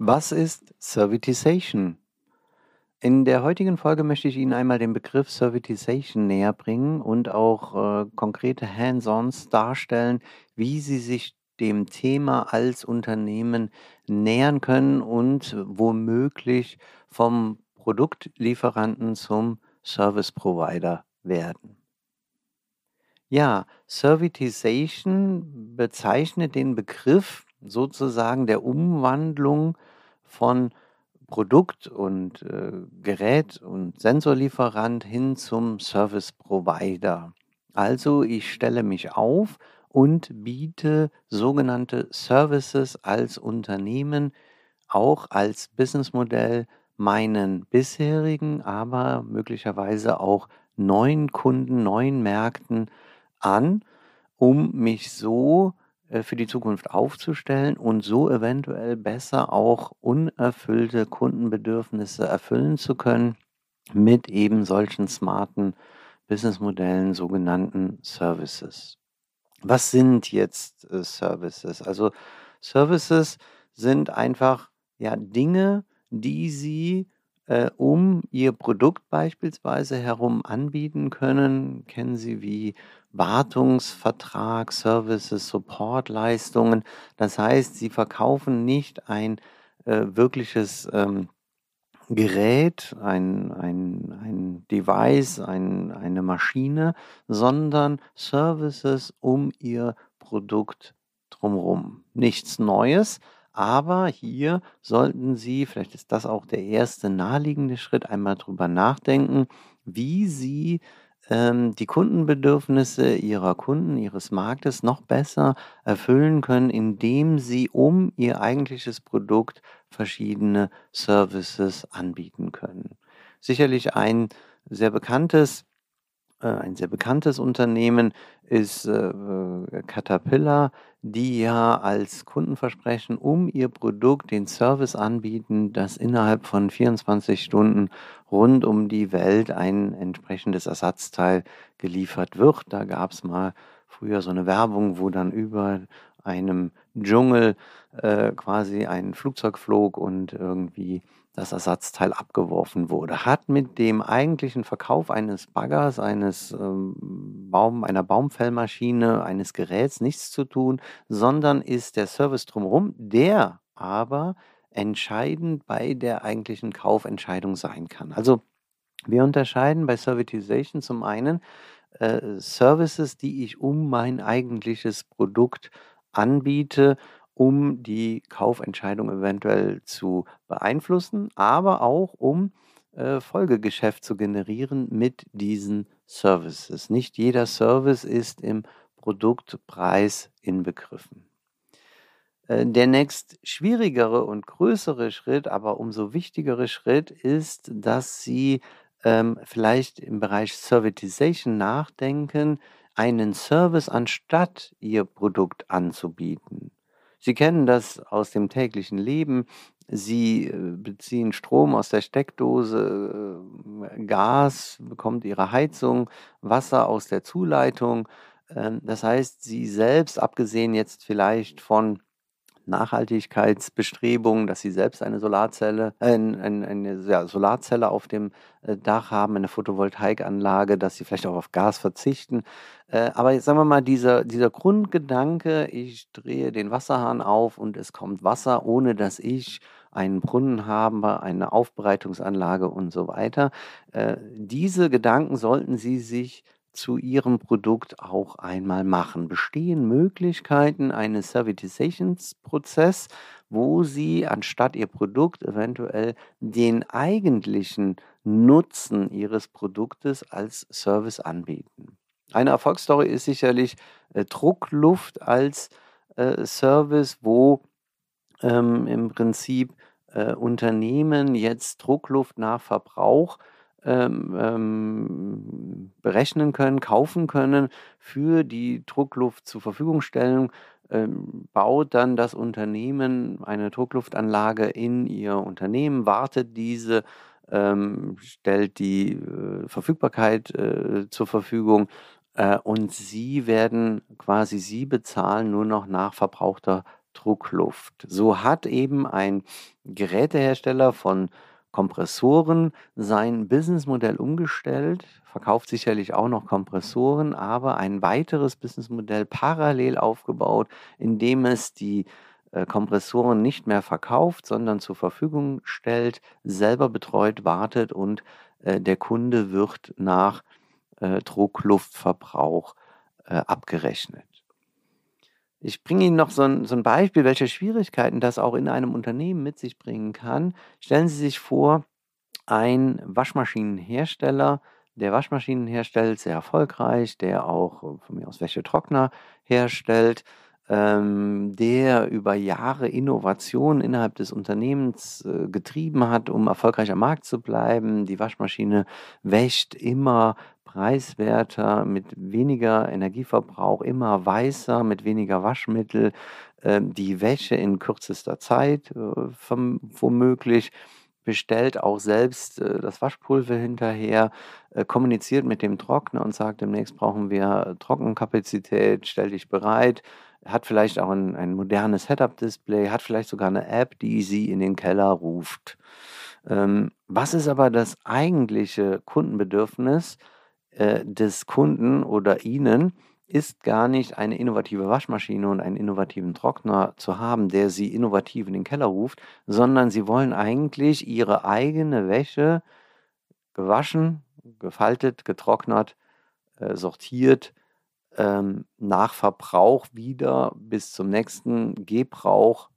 Was ist Servitization? In der heutigen Folge möchte ich Ihnen einmal den Begriff Servitization näher bringen und auch äh, konkrete Hands-ons darstellen, wie Sie sich dem Thema als Unternehmen nähern können und womöglich vom Produktlieferanten zum Service Provider werden. Ja, Servitization bezeichnet den Begriff sozusagen der Umwandlung von Produkt und äh, Gerät und Sensorlieferant hin zum Service Provider. Also ich stelle mich auf und biete sogenannte Services als Unternehmen, auch als Businessmodell meinen bisherigen, aber möglicherweise auch neuen Kunden, neuen Märkten an, um mich so äh, für die Zukunft aufzustellen und so eventuell besser auch unerfüllte Kundenbedürfnisse erfüllen zu können mit eben solchen smarten Businessmodellen, sogenannten Services. Was sind jetzt äh, Services? Also Services sind einfach ja Dinge, die Sie äh, um Ihr Produkt beispielsweise herum anbieten können. Kennen Sie wie Wartungsvertrag, Services, Supportleistungen. Das heißt, Sie verkaufen nicht ein äh, wirkliches ähm, Gerät, ein, ein, ein Device, ein, eine Maschine, sondern Services um Ihr Produkt drumherum. Nichts Neues, aber hier sollten Sie, vielleicht ist das auch der erste naheliegende Schritt, einmal drüber nachdenken, wie Sie ähm, die Kundenbedürfnisse Ihrer Kunden, Ihres Marktes noch besser erfüllen können, indem Sie um Ihr eigentliches Produkt verschiedene Services anbieten können. Sicherlich ein sehr bekanntes ein sehr bekanntes Unternehmen ist äh, äh, Caterpillar, die ja als Kundenversprechen um ihr Produkt den Service anbieten, dass innerhalb von 24 Stunden rund um die Welt ein entsprechendes Ersatzteil geliefert wird. Da gab es mal früher so eine Werbung, wo dann über einem Dschungel äh, quasi ein Flugzeug flog und irgendwie das Ersatzteil abgeworfen wurde. Hat mit dem eigentlichen Verkauf eines Baggers, eines ähm, Baum, einer Baumfellmaschine, eines Geräts nichts zu tun, sondern ist der Service drumherum, der aber entscheidend bei der eigentlichen Kaufentscheidung sein kann. Also wir unterscheiden bei Servitization zum einen äh, Services, die ich um mein eigentliches Produkt anbiete, um die Kaufentscheidung eventuell zu beeinflussen, aber auch um äh, Folgegeschäft zu generieren mit diesen Services. Nicht jeder Service ist im Produktpreis inbegriffen. Äh, der nächst schwierigere und größere Schritt, aber umso wichtigere Schritt ist, dass Sie ähm, vielleicht im Bereich Servitization nachdenken, einen Service anstatt Ihr Produkt anzubieten. Sie kennen das aus dem täglichen Leben. Sie äh, beziehen Strom aus der Steckdose, äh, Gas bekommt Ihre Heizung, Wasser aus der Zuleitung. Ähm, das heißt, Sie selbst, abgesehen jetzt vielleicht von Nachhaltigkeitsbestrebungen, dass sie selbst eine Solarzelle, äh, eine, eine ja, Solarzelle auf dem äh, Dach haben, eine Photovoltaikanlage, dass sie vielleicht auch auf Gas verzichten. Äh, aber jetzt sagen wir mal, dieser, dieser Grundgedanke, ich drehe den Wasserhahn auf und es kommt Wasser, ohne dass ich einen Brunnen habe, eine Aufbereitungsanlage und so weiter. Äh, diese Gedanken sollten Sie sich zu Ihrem Produkt auch einmal machen? Bestehen Möglichkeiten eines Servitizationsprozess, wo Sie anstatt Ihr Produkt eventuell den eigentlichen Nutzen Ihres Produktes als Service anbieten? Eine Erfolgsstory ist sicherlich äh, Druckluft als äh, Service, wo ähm, im Prinzip äh, Unternehmen jetzt Druckluft nach Verbrauch ähm, ähm, berechnen können, kaufen können, für die Druckluft zur Verfügung stellen, ähm, baut dann das Unternehmen eine Druckluftanlage in ihr Unternehmen, wartet diese, ähm, stellt die äh, Verfügbarkeit äh, zur Verfügung äh, und sie werden quasi, sie bezahlen nur noch nach verbrauchter Druckluft. So hat eben ein Gerätehersteller von Kompressoren sein Businessmodell umgestellt, verkauft sicherlich auch noch Kompressoren, aber ein weiteres Businessmodell parallel aufgebaut, in dem es die äh, Kompressoren nicht mehr verkauft, sondern zur Verfügung stellt, selber betreut, wartet und äh, der Kunde wird nach äh, Druckluftverbrauch abgerechnet. Ich bringe Ihnen noch so ein, so ein Beispiel, welche Schwierigkeiten das auch in einem Unternehmen mit sich bringen kann. Stellen Sie sich vor, ein Waschmaschinenhersteller, der Waschmaschinen herstellt, sehr erfolgreich, der auch äh, von mir aus Wäschetrockner herstellt, ähm, der über Jahre Innovation innerhalb des Unternehmens äh, getrieben hat, um erfolgreich am Markt zu bleiben. Die Waschmaschine wäscht immer preiswerter, mit weniger Energieverbrauch, immer weißer, mit weniger Waschmittel, äh, die Wäsche in kürzester Zeit äh, womöglich bestellt auch selbst äh, das Waschpulver hinterher, äh, kommuniziert mit dem Trockner und sagt, demnächst brauchen wir Trockenkapazität, stell dich bereit, hat vielleicht auch ein, ein modernes Setup-Display, hat vielleicht sogar eine App, die sie in den Keller ruft. Ähm, was ist aber das eigentliche Kundenbedürfnis? Äh, des Kunden oder Ihnen ist gar nicht eine innovative Waschmaschine und einen innovativen Trockner zu haben, der Sie innovativ in den Keller ruft, sondern Sie wollen eigentlich Ihre eigene Wäsche gewaschen, gefaltet, getrocknet, äh, sortiert, ähm, nach Verbrauch wieder bis zum nächsten Gebrauch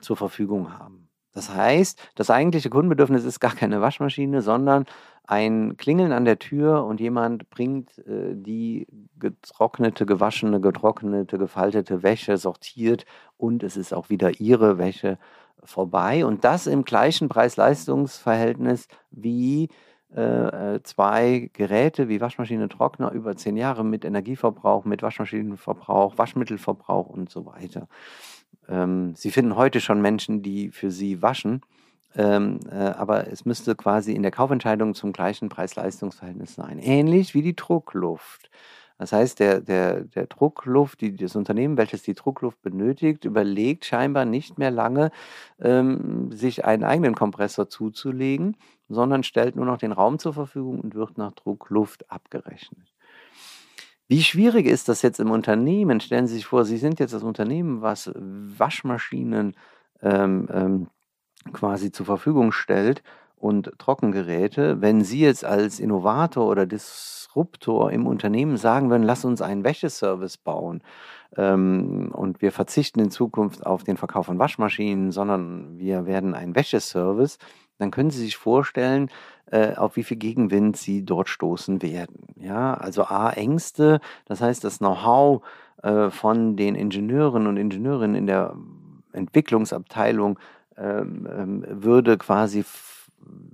zur Verfügung haben. Das heißt, das eigentliche Kundenbedürfnis ist gar keine Waschmaschine, sondern ein Klingeln an der Tür und jemand bringt äh, die getrocknete, gewaschene, getrocknete, gefaltete Wäsche sortiert und es ist auch wieder ihre Wäsche vorbei. Und das im gleichen Preis-Leistungs-Verhältnis wie äh, äh zwei Geräte wie Waschmaschine, Trockner über zehn Jahre mit Energieverbrauch, mit Waschmaschinenverbrauch, Waschmittelverbrauch und so weiter. Ähm, sie finden heute schon Menschen, die für sie waschen, ähm, äh, aber es müsste quasi in der Kaufentscheidung zum gleichen Preis-Leistungs-Verhältnis sein. Ähnlich wie die Druckluft. Das heißt, der, der, der Druckluft, die, das Unternehmen, welches die Druckluft benötigt, überlegt scheinbar nicht mehr lange, ähm, sich einen eigenen Kompressor zuzulegen, sondern stellt nur noch den Raum zur Verfügung und wird nach Druckluft abgerechnet. Wie schwierig ist das jetzt im Unternehmen? Stellen Sie sich vor, Sie sind jetzt das Unternehmen, was Waschmaschinen ähm, ähm, quasi zur Verfügung stellt und Trockengeräte. Wenn Sie jetzt als Innovator oder Disruptor im Unternehmen sagen würden, lass uns einen Wäscheservice bauen ähm, und wir verzichten in Zukunft auf den Verkauf von Waschmaschinen, sondern wir werden ein Wäscheservice, dann können Sie sich vorstellen, auf wie viel Gegenwind Sie dort stoßen werden. Ja, also A, Ängste, das heißt, das Know-how äh, von den Ingenieuren und Ingenieurinnen in der Entwicklungsabteilung ähm, ähm, würde quasi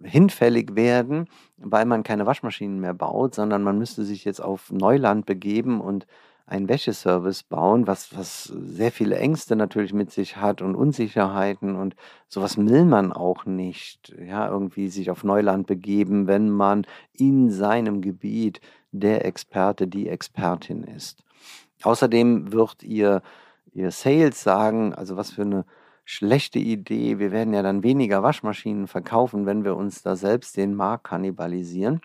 hinfällig werden, weil man keine Waschmaschinen mehr baut, sondern man müsste sich jetzt auf Neuland begeben und einen Wäscheservice bauen, was, was sehr viele Ängste natürlich mit sich hat und Unsicherheiten und sowas will man auch nicht, ja, irgendwie sich auf Neuland begeben, wenn man in seinem Gebiet der Experte, die Expertin ist. Außerdem wird ihr, ihr Sales sagen, also was für eine schlechte Idee, wir werden ja dann weniger Waschmaschinen verkaufen, wenn wir uns da selbst den Markt kannibalisieren.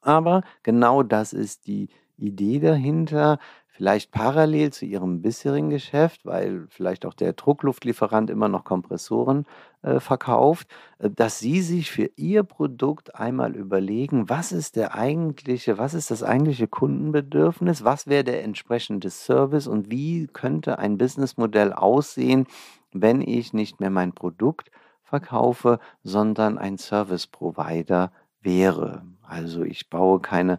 Aber genau das ist die Idee dahinter vielleicht parallel zu ihrem bisherigen Geschäft, weil vielleicht auch der Druckluftlieferant immer noch Kompressoren äh, verkauft, äh, dass sie sich für ihr Produkt einmal überlegen, was ist der eigentliche, was ist das eigentliche Kundenbedürfnis, was wäre der entsprechende Service und wie könnte ein Businessmodell aussehen, wenn ich nicht mehr mein Produkt verkaufe, sondern ein Service Provider wäre. Also ich baue keine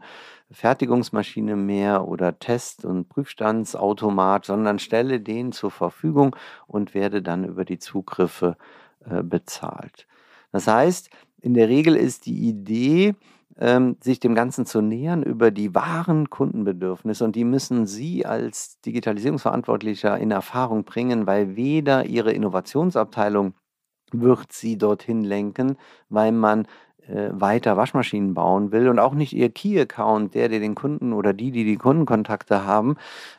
Fertigungsmaschine mehr oder Test- und Prüfstandsautomat, sondern stelle den zur Verfügung und werde dann über die Zugriffe äh, bezahlt. Das heißt, in der Regel ist die Idee, ähm, sich dem Ganzen zu nähern über die wahren Kundenbedürfnisse und die müssen Sie als Digitalisierungsverantwortlicher in Erfahrung bringen, weil weder Ihre Innovationsabteilung wird Sie dorthin lenken, weil man weiter Waschmaschinen bauen will und auch nicht ihr Key-Account, der, der den Kunden oder die, die die Kundenkontakte haben,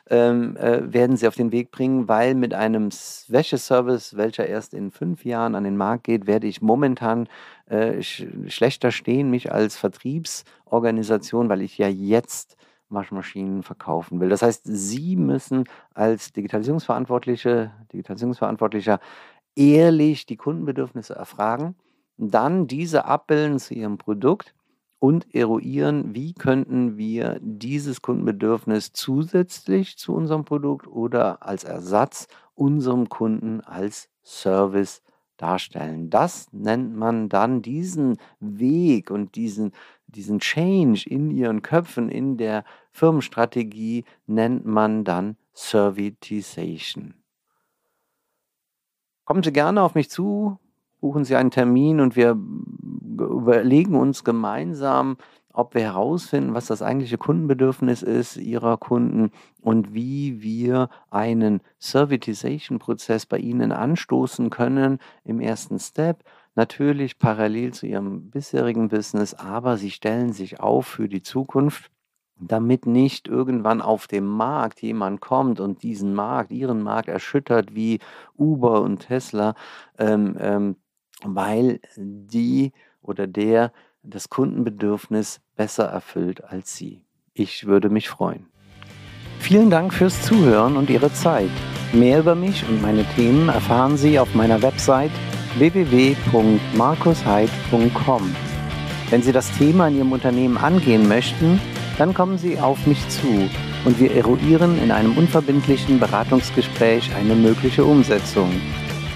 ähm, äh, werden sie auf den Weg bringen, weil mit einem Wäscheservice, welcher erst in fünf Jahren an den Markt geht, werde ich momentan äh, sch schlechter stehen, mich als Vertriebsorganisation, weil ich ja jetzt Waschmaschinen verkaufen will. Das heißt, Sie müssen als Digitalisierungsverantwortliche, Digitalisierungsverantwortlicher ehrlich die Kundenbedürfnisse erfragen dann diese abbilden zu ihrem Produkt und eruieren, wie könnten wir dieses Kundenbedürfnis zusätzlich zu unserem Produkt oder als Ersatz unserem Kunden als Service darstellen. Das nennt man dann diesen Weg und diesen, diesen Change in ihren Köpfen, in der Firmenstrategie, nennt man dann Servitization. Kommen Sie gerne auf mich zu, buchen Sie einen Termin und wir überlegen uns gemeinsam, ob wir herausfinden, was das eigentliche Kundenbedürfnis ist Ihrer Kunden und wie wir einen Servitization-Prozess bei Ihnen anstoßen können im ersten Step. Natürlich parallel zu Ihrem bisherigen Business, aber Sie stellen sich auf für die Zukunft damit nicht irgendwann auf dem Markt jemand kommt und diesen Markt, ihren Markt erschüttert wie Uber und Tesla, ähm, ähm, weil die oder der das Kundenbedürfnis besser erfüllt als Sie. Ich würde mich freuen. Vielen Dank fürs Zuhören und Ihre Zeit. Mehr über mich und meine Themen erfahren Sie auf meiner Website www.markusheid.com. Wenn Sie das Thema in Ihrem Unternehmen angehen möchten, dann kommen Sie auf mich zu und wir eruieren in einem unverbindlichen Beratungsgespräch eine mögliche Umsetzung.